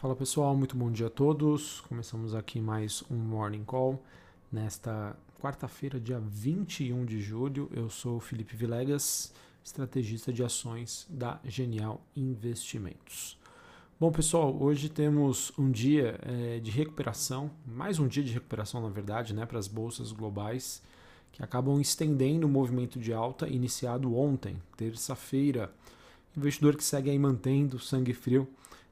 Fala pessoal, muito bom dia a todos. Começamos aqui mais um Morning Call nesta quarta-feira, dia 21 de julho. Eu sou Felipe Vilegas, estrategista de ações da Genial Investimentos. Bom pessoal, hoje temos um dia é, de recuperação, mais um dia de recuperação na verdade, né, para as bolsas globais que acabam estendendo o movimento de alta iniciado ontem, terça-feira. Investidor que segue aí mantendo sangue frio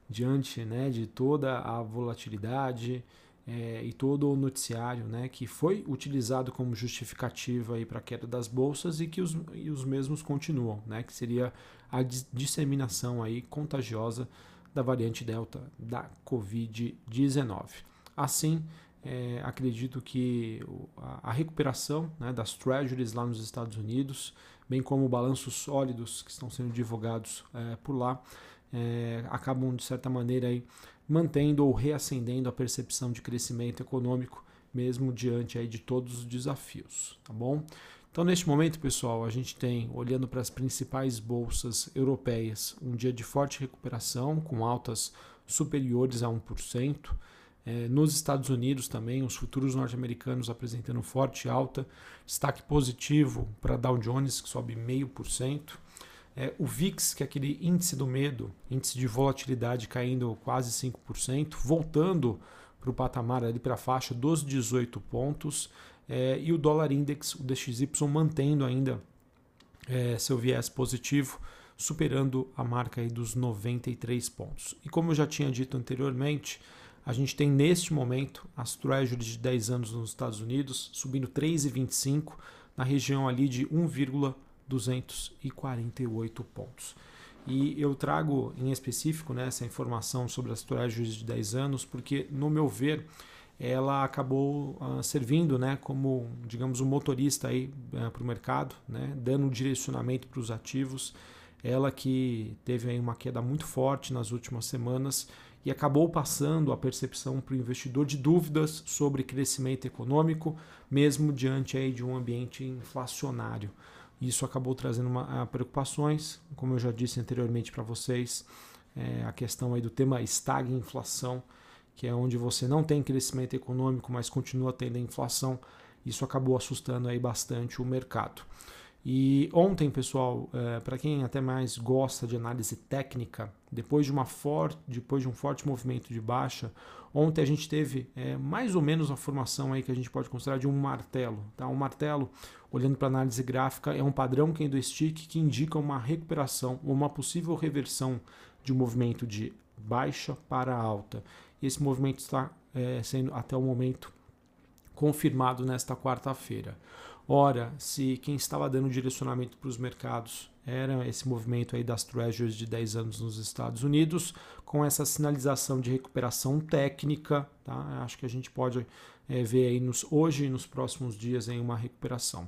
diante né, de toda a volatilidade é, e todo o noticiário né, que foi utilizado como justificativa para a queda das bolsas e que os, e os mesmos continuam, né, que seria a disseminação aí contagiosa da variante Delta da Covid-19. Assim, é, acredito que a, recuperação né, das treasuries lá nos Estados Unidos, bem como balanços sólidos que estão sendo divulgados é, por lá, é, acabam, de certa maneira, aí, mantendo ou reacendendo a percepção de crescimento econômico, mesmo diante aí de todos os desafios. Tá bom? Então, neste momento, pessoal, a gente tem, olhando para as principais bolsas europeias, um dia de forte recuperação, com altas superiores a 1%. É, nos Estados Unidos também, os futuros norte-americanos apresentando forte alta, destaque positivo para Dow Jones, que sobe 0,5%. É, o VIX, que é aquele índice do medo, índice de volatilidade caindo quase 5%, voltando para o patamar ali para a faixa dos 18 pontos, é, e o dólar index, o DXY, mantendo ainda é, seu viés positivo, superando a marca aí dos 93 pontos. E como eu já tinha dito anteriormente, a gente tem neste momento as treasuries de 10 anos nos Estados Unidos subindo 3,25 na região ali de 1,1 248 pontos. E eu trago em específico né, essa informação sobre as treasuries de 10 anos, porque, no meu ver, ela acabou uh, servindo né, como, digamos, um motorista uh, para o mercado, né, dando um direcionamento para os ativos. Ela que teve aí uma queda muito forte nas últimas semanas e acabou passando a percepção para o investidor de dúvidas sobre crescimento econômico, mesmo diante aí de um ambiente inflacionário. Isso acabou trazendo uma, preocupações, como eu já disse anteriormente para vocês, é, a questão aí do tema estagna inflação, que é onde você não tem crescimento econômico, mas continua tendo inflação. Isso acabou assustando aí bastante o mercado. E ontem, pessoal, é, para quem até mais gosta de análise técnica, depois de, uma for depois de um forte movimento de baixa, ontem a gente teve é, mais ou menos a formação aí que a gente pode considerar de um martelo. Tá? Um martelo, olhando para análise gráfica, é um padrão candlestick que indica uma recuperação ou uma possível reversão de um movimento de baixa para alta. Esse movimento está é, sendo até o momento confirmado nesta quarta-feira. Ora, se quem estava dando direcionamento para os mercados era esse movimento aí das treasuries de 10 anos nos Estados Unidos, com essa sinalização de recuperação técnica, tá? acho que a gente pode é, ver aí nos, hoje e nos próximos dias em uma recuperação.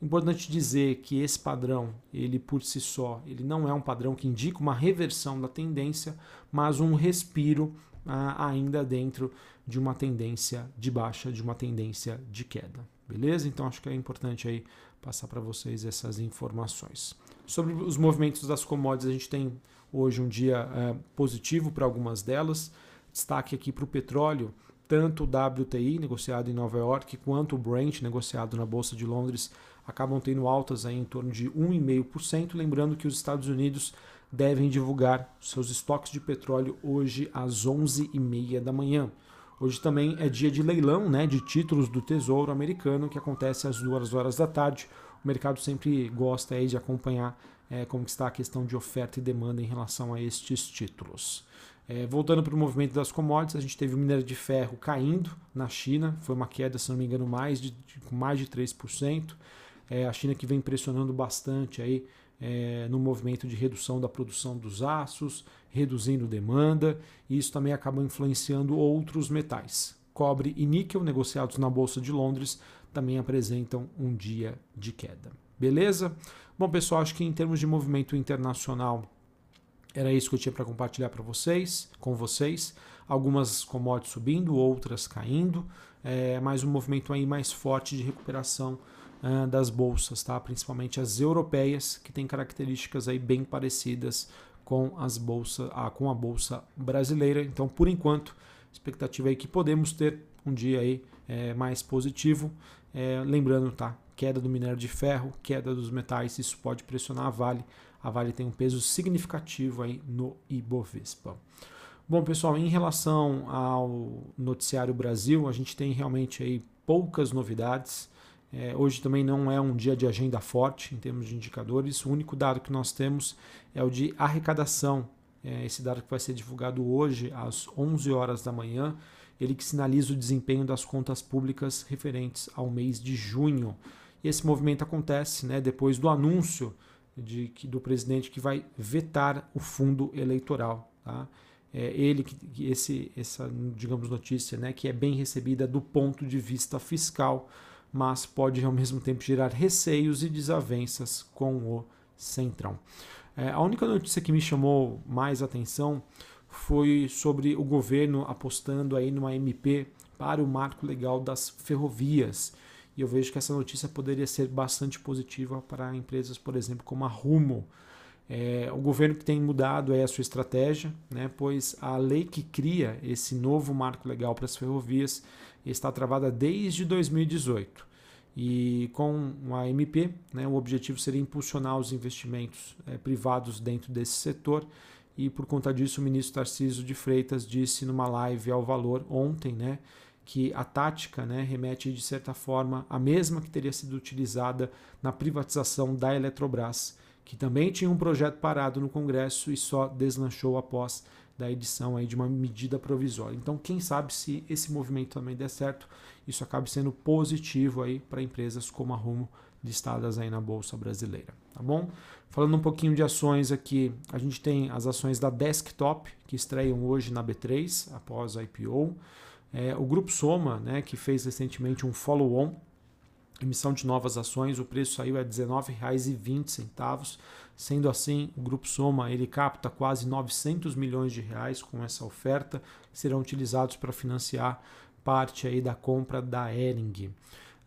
Importante dizer que esse padrão, ele por si só, ele não é um padrão que indica uma reversão da tendência, mas um respiro ah, ainda dentro de uma tendência de baixa, de uma tendência de queda. Beleza? Então acho que é importante aí passar para vocês essas informações. Sobre os movimentos das commodities, a gente tem hoje um dia é, positivo para algumas delas. Destaque aqui para o petróleo, tanto o WTI, negociado em Nova York, quanto o Brent, negociado na Bolsa de Londres, acabam tendo altas aí em torno de 1,5%. Lembrando que os Estados Unidos devem divulgar seus estoques de petróleo hoje às 11h30 da manhã. Hoje também é dia de leilão né, de títulos do Tesouro Americano, que acontece às duas horas da tarde. O mercado sempre gosta aí de acompanhar é, como está a questão de oferta e demanda em relação a estes títulos. É, voltando para o movimento das commodities, a gente teve o minério de ferro caindo na China, foi uma queda, se não me engano, mais de, de mais de 3%. É, a China que vem pressionando bastante aí é, no movimento de redução da produção dos aços, reduzindo demanda, e isso também acaba influenciando outros metais. Cobre e níquel, negociados na Bolsa de Londres, também apresentam um dia de queda. Beleza? Bom, pessoal, acho que em termos de movimento internacional, era isso que eu tinha para compartilhar para vocês, com vocês. Algumas commodities subindo, outras caindo, é, mas um movimento aí mais forte de recuperação uh, das bolsas, tá? principalmente as europeias, que têm características aí bem parecidas com, as bolsa, ah, com a Bolsa Brasileira. Então, por enquanto, expectativa aí que podemos ter um dia aí é, mais positivo. É, lembrando, tá? Queda do minério de ferro, queda dos metais, isso pode pressionar a Vale. A Vale tem um peso significativo aí no Ibovespa. Bom, pessoal, em relação ao noticiário Brasil, a gente tem realmente aí poucas novidades. É, hoje também não é um dia de agenda forte em termos de indicadores. O único dado que nós temos é o de arrecadação. É, esse dado que vai ser divulgado hoje às 11 horas da manhã, ele que sinaliza o desempenho das contas públicas referentes ao mês de junho. E esse movimento acontece né, depois do anúncio de, que, do presidente que vai vetar o fundo eleitoral. Tá? é, ele que esse essa digamos notícia né que é bem recebida do ponto de vista fiscal mas pode ao mesmo tempo gerar receios e desavenças com o centrão. É, a única notícia que me chamou mais atenção foi sobre o governo apostando aí numa MP para o marco legal das ferrovias. E eu vejo que essa notícia poderia ser bastante positiva para empresas por exemplo como a Rumo. É, o governo que tem mudado é a sua estratégia, né, pois a lei que cria esse novo marco legal para as ferrovias está travada desde 2018. E com a MP, né, o objetivo seria impulsionar os investimentos é, privados dentro desse setor. E por conta disso, o ministro Tarcísio de Freitas disse numa live ao Valor ontem né, que a tática né, remete de certa forma à mesma que teria sido utilizada na privatização da Eletrobras que também tinha um projeto parado no Congresso e só deslanchou após da edição aí de uma medida provisória. Então, quem sabe se esse movimento também der certo, isso acabe sendo positivo aí para empresas como a Rumo listadas aí na bolsa brasileira, tá bom? Falando um pouquinho de ações aqui, a gente tem as ações da Desktop que estreiam hoje na B3 após a IPO. É, o Grupo Soma, né, que fez recentemente um follow-on emissão de novas ações, o preço saiu a R$ 19,20. Sendo assim, o Grupo Soma ele capta quase 900 milhões de reais com essa oferta, que serão utilizados para financiar parte aí da compra da Ering.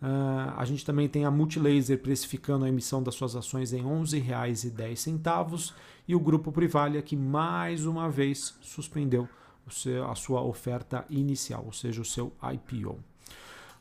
Uh, a gente também tem a Multilaser precificando a emissão das suas ações em R$ 11,10 e o Grupo Privalia que mais uma vez suspendeu seu, a sua oferta inicial, ou seja, o seu IPO.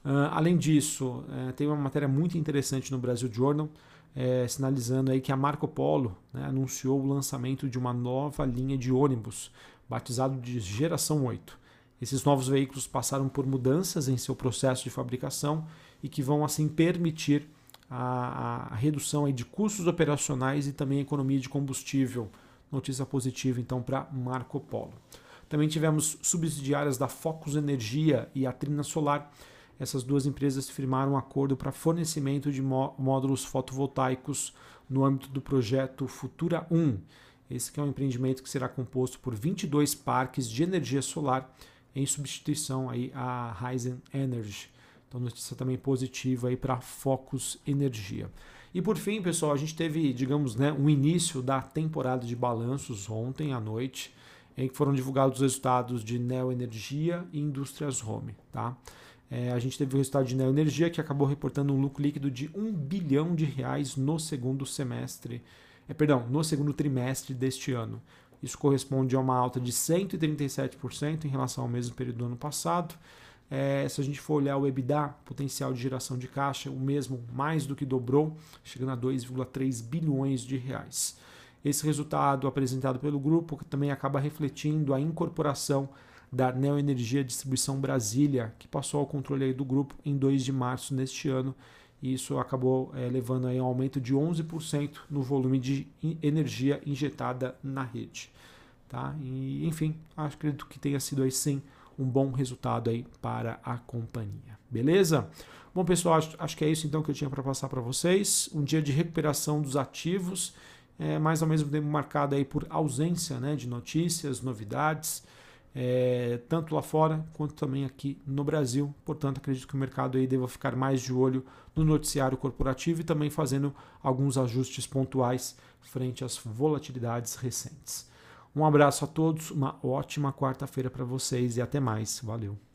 Uh, além disso, uh, tem uma matéria muito interessante no Brasil Journal, uh, sinalizando aí que a Marco Polo né, anunciou o lançamento de uma nova linha de ônibus, batizado de Geração 8. Esses novos veículos passaram por mudanças em seu processo de fabricação e que vão assim permitir a, a redução aí de custos operacionais e também economia de combustível. Notícia positiva então para Marco Polo. Também tivemos subsidiárias da Focus Energia e a Trina Solar essas duas empresas firmaram um acordo para fornecimento de módulos fotovoltaicos no âmbito do projeto Futura 1. Esse é um empreendimento que será composto por 22 parques de energia solar em substituição aí à Ryzen Energy. Então, notícia também positiva aí para Focus Energia. E por fim, pessoal, a gente teve, digamos, né, um início da temporada de balanços ontem à noite, em que foram divulgados os resultados de Neo Energia e Indústrias Home, tá? É, a gente teve o resultado de Neoenergia, que acabou reportando um lucro líquido de 1 bilhão de reais no segundo semestre, é, perdão, no segundo trimestre deste ano. Isso corresponde a uma alta de 137% em relação ao mesmo período do ano passado. É, se a gente for olhar o EBITDA, potencial de geração de caixa, o mesmo mais do que dobrou, chegando a 2,3 bilhões de reais. Esse resultado apresentado pelo grupo também acaba refletindo a incorporação da Neoenergia Distribuição Brasília, que passou ao controle do grupo em 2 de março deste ano. E isso acabou é, levando aí um aumento de 11% no volume de energia injetada na rede. Tá? E, enfim, acredito que tenha sido aí sim um bom resultado aí para a companhia. Beleza? Bom, pessoal, acho, acho que é isso então que eu tinha para passar para vocês. Um dia de recuperação dos ativos, é, mas ao mesmo tempo marcado aí por ausência né, de notícias, novidades é, tanto lá fora quanto também aqui no Brasil. Portanto, acredito que o mercado aí deva ficar mais de olho no noticiário corporativo e também fazendo alguns ajustes pontuais frente às volatilidades recentes. Um abraço a todos, uma ótima quarta-feira para vocês e até mais. Valeu!